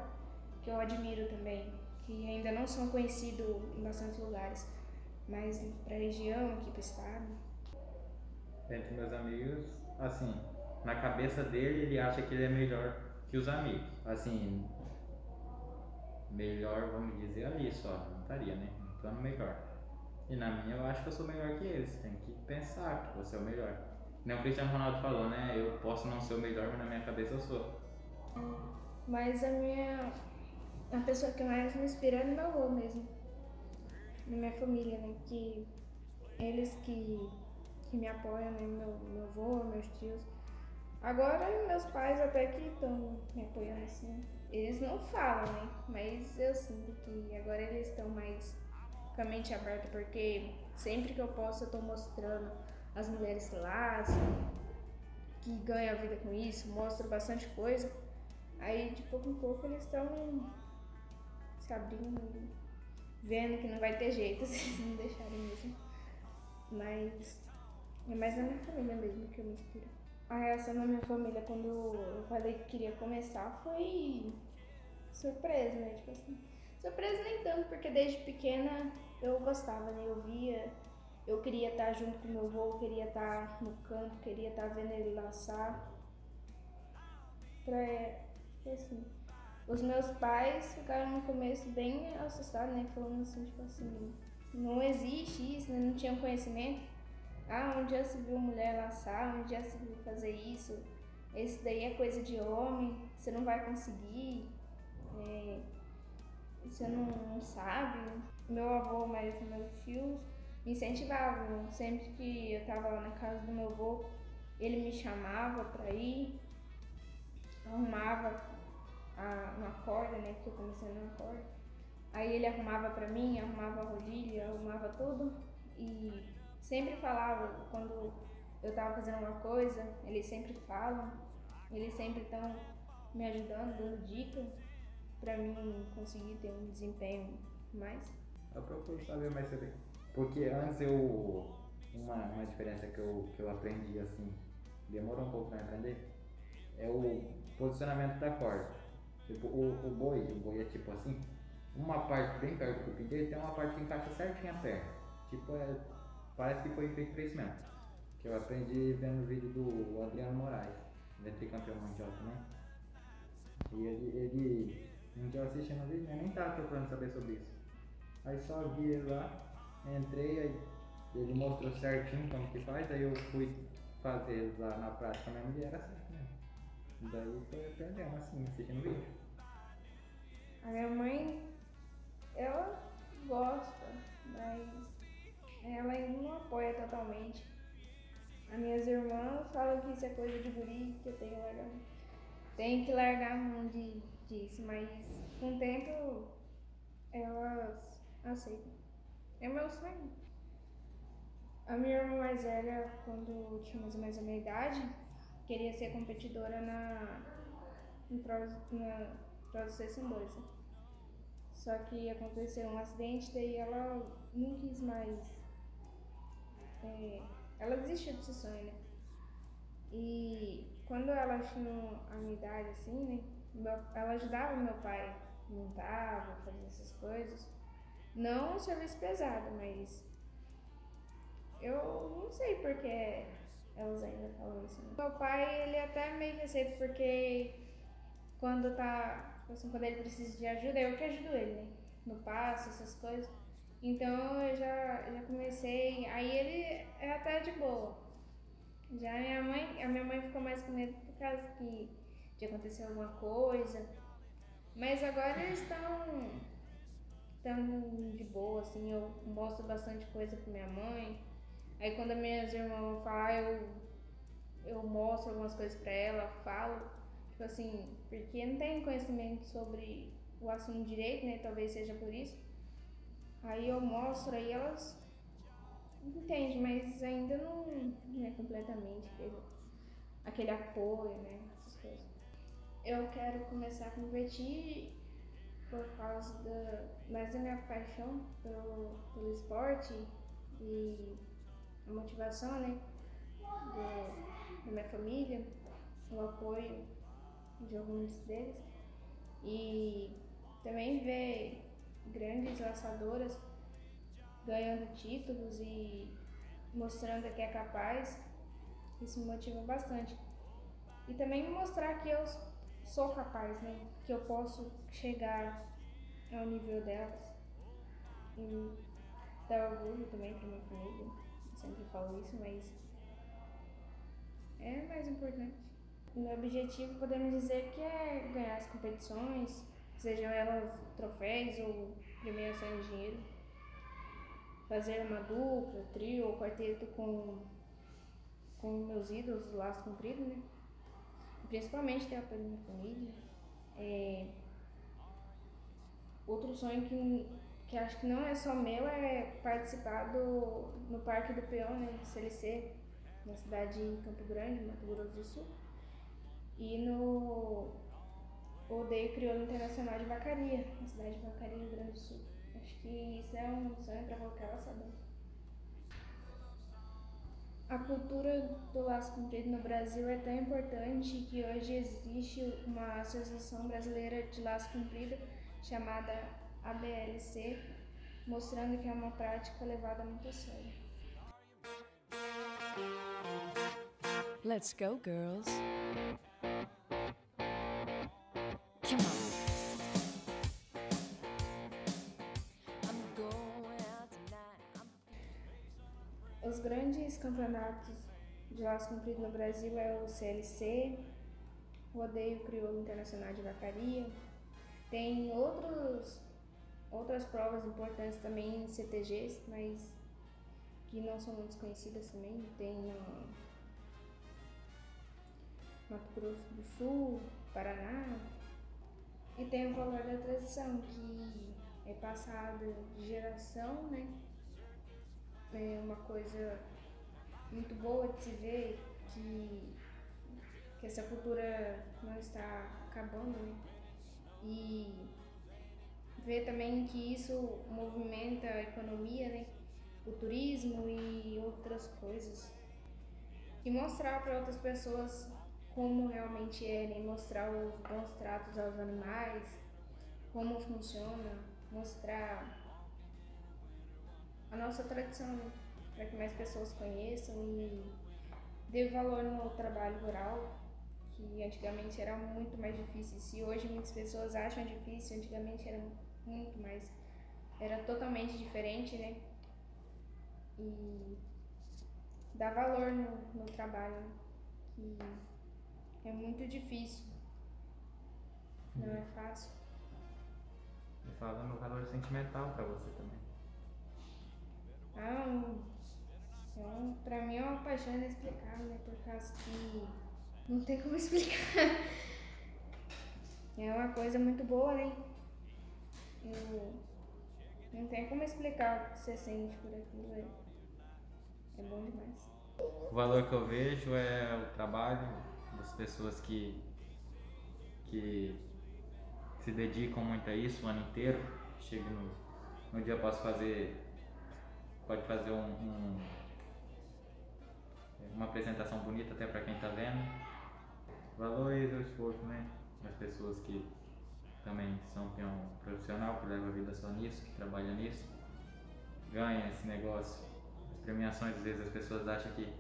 que eu admiro também, que ainda não são conhecidos em bastantes lugares, mas para a região, aqui para o estado.
Entre meus amigos, assim, na cabeça dele, ele acha que ele é melhor que os amigos. Assim, melhor, vamos dizer, ali só, não estaria, né? Então, melhor. E na minha, eu acho que eu sou melhor que eles. Tem que pensar que você é o melhor. Nem o Cristiano Ronaldo falou, né? Eu posso não ser o melhor, mas na minha cabeça eu sou.
Mas a minha. A pessoa que mais me inspira é meu avô mesmo. Na minha família, né? Que eles que, que me apoiam, né? Meu, meu avô, meus tios. Agora meus pais até que estão me apoiando assim. Eles não falam, né? Mas eu sinto que agora eles estão mais com a mente aberta, porque sempre que eu posso eu tô mostrando as mulheres que laçam, que ganham a vida com isso, mostro bastante coisa. Aí de pouco em pouco eles estão se abrindo, vendo que não vai ter jeito se eles não deixarem mesmo. Mas é mais na minha família mesmo que eu me inspiro. A reação da minha família quando eu falei que queria começar foi surpresa, né? Tipo assim, surpresa nem tanto, porque desde pequena eu gostava, né? Eu via, eu queria estar junto com meu avô, queria estar no campo, queria estar vendo ele laçar. Pra, assim, os meus pais ficaram no começo bem assustados, né? Falando assim, tipo assim, não existe isso, né? Não tinham conhecimento. Ah, onde já se viu mulher laçar, onde já se viu fazer isso. Esse daí é coisa de homem, você não vai conseguir. É, você não, não sabe. Meu avô, mas meus tios me incentivavam. Sempre que eu tava lá na casa do meu avô, ele me chamava para ir, arrumava a, uma corda, né? Que eu comecei numa corda. Aí ele arrumava para mim, arrumava a rodilha, arrumava tudo e sempre falava quando eu tava fazendo uma coisa, eles sempre falam, eles sempre estão me ajudando, dando dica para mim conseguir ter um desempenho mais.
Eu procuro saber mais sobre. Porque antes eu. Uma, uma diferença que eu, que eu aprendi assim, demorou um pouco para aprender, é o posicionamento da corda. Tipo, o, o boi, o boi é tipo assim, uma parte bem perto do pedido tem uma parte que encaixa certinho a perna. Tipo, é, parece que foi feito pra isso mesmo. Que eu aprendi vendo o vídeo do Adriano Moraes, campeão mundial também. E ele, ele um dia eu assistindo o vídeo, eu nem tava procurando saber sobre isso. Aí só vi ele lá, entrei, aí ele mostrou certinho como que faz, aí eu fui fazer lá na prática mesmo e era certo mesmo. Daí foi aprendendo assim, assistindo o vídeo.
A minha mãe, ela gosta, mas ela ainda não apoia totalmente. As minhas irmãs falam que isso é coisa de guri, que eu tenho que largar, tenho que largar a mão de, disso, mas com o tempo elas aceitam. É meu sonho. A minha irmã mais velha, quando tinha mais ou menos a minha idade, queria ser competidora na, em prova, na prova dos 6 tambores. né? Só que aconteceu um acidente, daí ela não quis mais. É, ela desistiu desse sonho, né? E quando ela tinha a minha idade, assim, né? ela ajudava meu pai, montava, fazia essas coisas. Não um serviço pesado, mas eu não sei porque elas ainda falam isso. Né? Meu pai, ele até meio que aceita porque quando tá, tipo assim, quando ele precisa de ajuda, eu que ajudo ele, né? No passo, essas coisas. Então eu já, já comecei, aí ele é até de boa. Já a minha mãe, a minha mãe ficou mais com medo por causa que de acontecer alguma coisa. Mas agora eles estão tão de boa, assim, eu mostro bastante coisa pra minha mãe. Aí quando as minhas irmãs vão falar, eu, eu mostro algumas coisas pra ela, falo. Tipo assim, porque não tem conhecimento sobre o assunto direito, né? Talvez seja por isso. Aí eu mostro, aí elas entendem, mas ainda não, é completamente aquele, aquele apoio, né? Essas coisas. Eu quero começar a competir por causa da, mais da minha paixão pelo, pelo esporte e a motivação, né? Do, da minha família, o apoio de alguns deles. E também ver grandes laçadoras ganhando títulos e mostrando que é capaz, isso me motiva bastante. E também mostrar que eu sou capaz, né? Que eu posso chegar ao nível delas. E dar orgulho também pra minha família. Eu sempre falo isso, mas é mais importante. Meu objetivo podemos dizer que é ganhar as competições, sejam elas troféus ou premiações de dinheiro. Fazer uma dupla, trio ou quarteto com, com meus ídolos do laço comprido, né? Principalmente ter apoio da minha família. É, Outro sonho que, que acho que não é só meu é participar do, no Parque do Peão, né? CLC, na cidade de Campo Grande, Mato Grosso do Sul. E no Odeio Crioulo Internacional de Vacaria, na cidade de Vacaria, Rio Grande do Sul. Acho que isso é um sonho para qualquer laçador. A cultura do laço comprido no Brasil é tão importante que hoje existe uma Associação Brasileira de Laço Comprido chamada ABLC, mostrando que é uma prática levada muito a sério.
Let's go, girls.
Os grandes campeonatos de laço comprido no Brasil é o CLC, Rodeio Crioulo Internacional de Vacaria. Tem outros, outras provas importantes também em CTGs, mas que não são muito conhecidas também. Tem no Mato Grosso do Sul, Paraná. E tem o valor da tradição, que é passado de geração, né? É uma coisa muito boa de se ver que, que essa cultura não está acabando, né? E ver também que isso movimenta a economia, né? O turismo e outras coisas. E mostrar para outras pessoas como realmente é, né? Mostrar os bons tratos aos animais, como funciona, mostrar a nossa tradição, para que mais pessoas conheçam e dê valor no trabalho rural, que antigamente era muito mais difícil. Se hoje muitas pessoas acham difícil, antigamente era muito mais, era totalmente diferente, né? E dar valor no, no trabalho, que é muito difícil, não é fácil.
E fala no valor sentimental pra você também.
Ah, um, é pra mim é uma paixão inexplicável, né? Por causa que não tem como explicar. É uma coisa muito boa, né? Eu, não tem como explicar o que você sente por aquilo. né? É bom demais.
O valor que eu vejo é o trabalho das pessoas que, que se dedicam muito a isso o ano inteiro. Chega no, no dia posso fazer, pode fazer um, um- uma apresentação bonita até para quem está vendo. Valoriza o esforço, né? Das pessoas que também são peão profissional, que leva a vida só nisso, que trabalha nisso, ganha esse negócio. As premiações, às vezes as pessoas acham que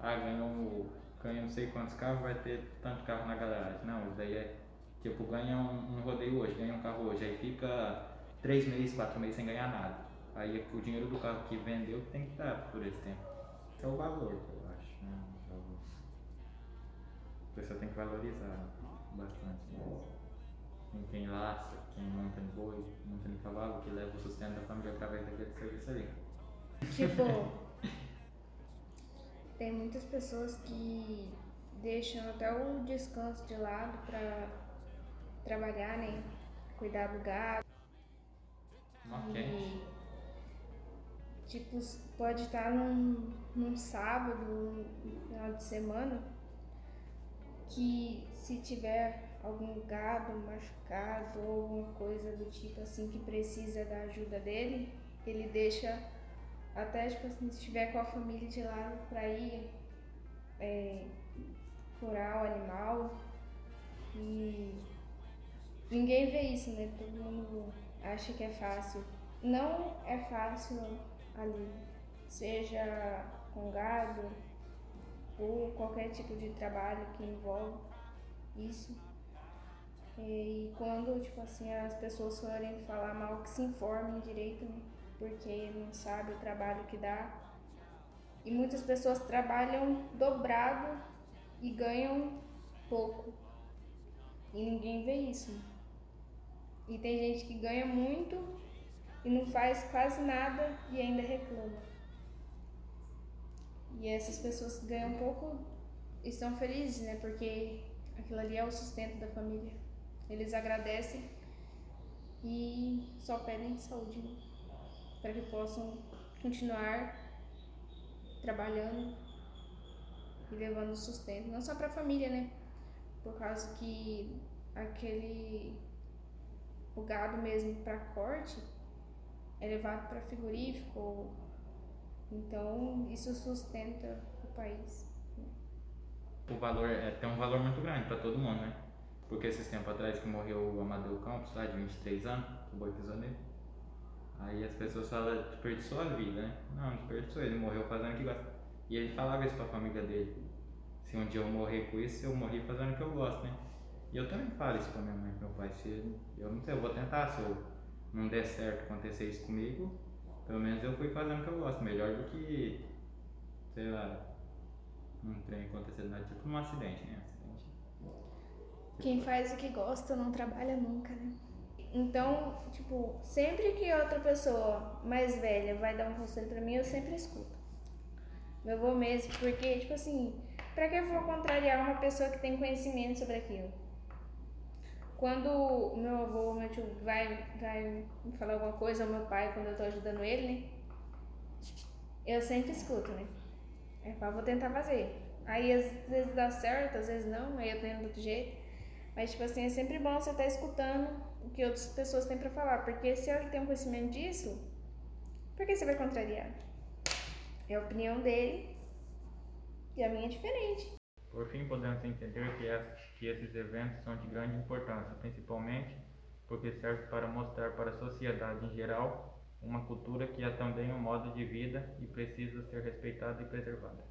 ah, ganhou, ganha não sei quantos carros, vai ter tanto carro na garagem. Não, isso daí é tipo, ganha um, um rodeio hoje, ganha um carro hoje, aí fica três meses, quatro meses sem ganhar nada. Aí o dinheiro do carro que vendeu tem que dar por esse tempo. É o valor, eu acho, né? A pessoa tem que valorizar bastante. Né? Quem, quem laça, quem monta no boi, monta no cavalo, que leva o sustento da família através daquele serviço ali.
Tipo, tem muitas pessoas que deixam até o descanso de lado pra trabalhar, né? Cuidar do gado.
Ok.
E, tipo, pode estar num, num sábado, no final de semana, que se tiver algum gado machucado ou alguma coisa do tipo assim que precisa da ajuda dele, ele deixa até tipo assim, se estiver com a família de lado pra ir é, curar o animal e ninguém vê isso, né? Todo mundo acha que é fácil. Não é fácil ali, seja com gado ou qualquer tipo de trabalho que envolve isso. E quando, tipo assim, as pessoas forem falar mal, que se informem direito, né? Porque não sabe o trabalho que dá. E muitas pessoas trabalham dobrado e ganham pouco. E ninguém vê isso. né? E tem gente que ganha muito e não faz quase nada e ainda reclama. E essas pessoas ganham pouco estão felizes, né? Porque aquilo ali é o sustento da família. Eles agradecem e só pedem saúde, né? Para que possam continuar trabalhando e levando sustento, não só para a família, né? Por causa que aquele o gado mesmo para corte é levado para frigorífico, então isso sustenta o país.
o valor é, tem um valor muito grande para todo mundo, né? Porque esses tempos atrás que morreu o Amadeu Campos, lá de 23 anos, o boi pisou. Aí as pessoas falam, desperdiçou a vida, né? Não, desperdiçou, ele morreu fazendo o que gosta. E ele falava isso pra família dele. Se um dia eu morrer com isso, eu morri fazendo o que eu gosto, né? E eu também falo isso pra minha mãe meu pai. Se eu não sei, eu vou tentar, se eu não der certo acontecer isso comigo, pelo menos eu fui fazendo o que eu gosto. Melhor do que, sei lá, um trem acontecendo nada, tipo um acidente, né? Acidente.
Quem faz o que gosta não trabalha nunca, né? Então, tipo, sempre que outra pessoa mais velha vai dar um conselho pra mim, eu sempre escuto. Meu avô mesmo, porque, tipo assim, pra que eu vou contrariar uma pessoa que tem conhecimento sobre aquilo? Quando meu avô, meu tio vai, vai me falar alguma coisa, ou meu pai, quando eu tô ajudando ele, né? Eu sempre escuto, né? É, pá, vou tentar fazer. Aí às vezes dá certo, às vezes não, aí eu tô indo do outro jeito. Mas, tipo assim, é sempre bom você estar escutando o que outras pessoas têm pra falar. Porque se ele tem um conhecimento disso, por que você vai contrariar? É a opinião dele e a minha é diferente.
Por fim, podemos entender que, es- que esses eventos são de grande importância, principalmente porque serve para mostrar para a sociedade em geral uma cultura que é também um modo de vida e precisa ser respeitada e preservada.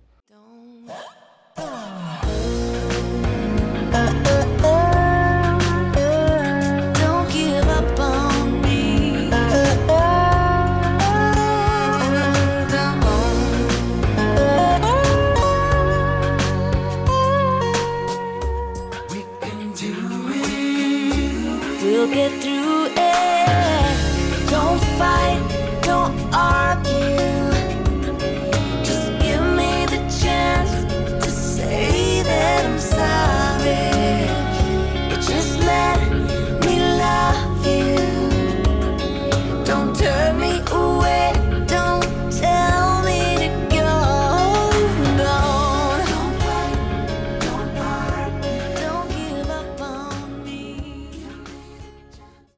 Don't